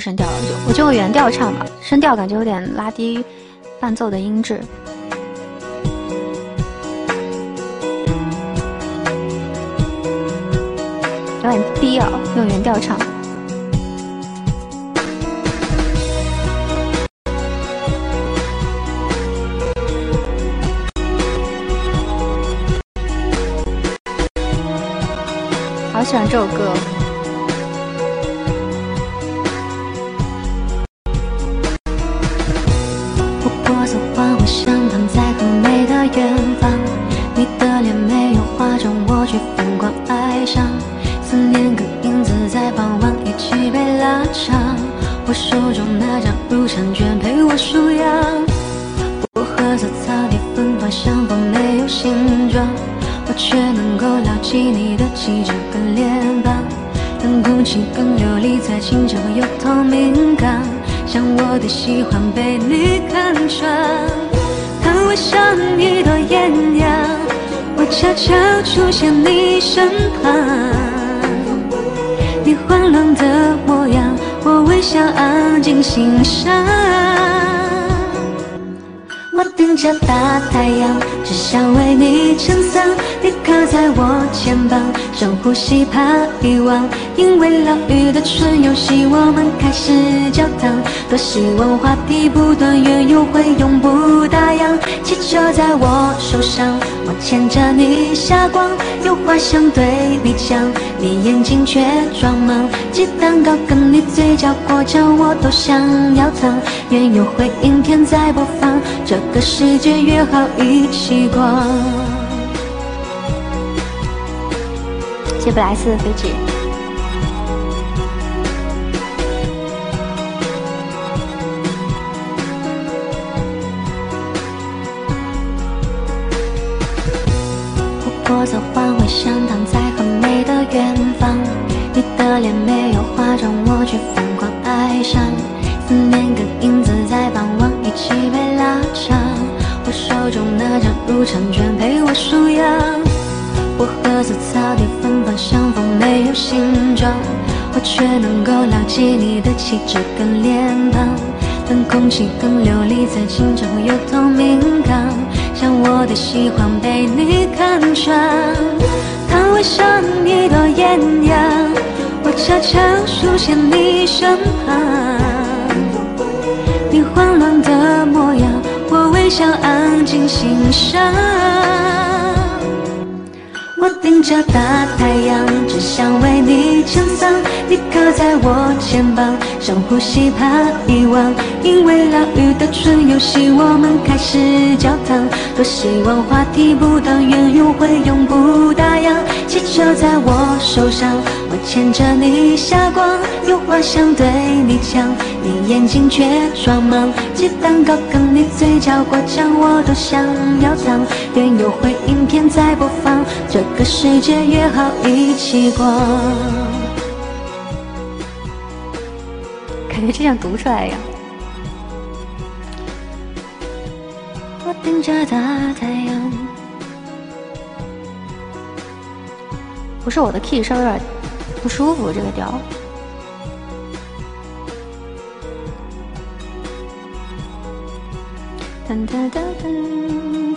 声调了，就我就原调唱吧，升调感觉有点拉低伴奏的音质，有点低啊，用原调唱。好喜欢这首歌。去，疯狂爱上。思念跟影子在傍晚一起被拉长，我手中那张入场券陪我数羊。薄荷色草地芬芳，相逢没有形状，我却能够牢记你的气质跟脸庞。冷空气更流利在清澈又透明港，像我的喜欢被你看穿。看我像一朵艳阳，悄悄出现你身旁。你慌乱的模样，我微笑安静欣赏。我顶着大太阳，只想为你撑伞。你靠在我肩膀，深呼吸怕遗忘。因为老雨的春游戏，我们开始交谈。多希望话题不断，缘由会永不打在我手上，我牵着你下光，有话想对你讲，你眼睛却装忙。鸡蛋糕跟你嘴角果酱，我都想要尝。缘由会影片在播放，这个世界约好一起逛。谢布莱斯飞机。过色花会相躺在很美的远方，你的脸没有化妆，我却疯狂爱上。思念跟影子在傍晚一起被拉长，我手中那张入场券陪我数羊。薄荷色草地芬芳，相逢没有形状，我却能够牢记你的气质跟脸庞。冷空气更流离在清澈又透明，的喜欢被你看穿。看我像一朵艳阳，我悄悄出现你身旁。你慌乱的模样，我微笑安静欣赏。我顶着大太阳，只想为你撑伞。在我肩膀，深呼吸怕遗忘。因为老雨的春游戏，我们开始交谈。多希望话题不断，缘由会永不打烊。气球在我手上，我牵着你下光，有话想对你讲，你眼睛却装忙。鸡蛋糕跟你嘴角果酱，我都想要尝。缘由会影片在播放，这个世界约好一起逛。感觉就像读出来一样。我顶着大太阳，不是我的 key 稍微有点不舒服，这个调。噔噔噔噔。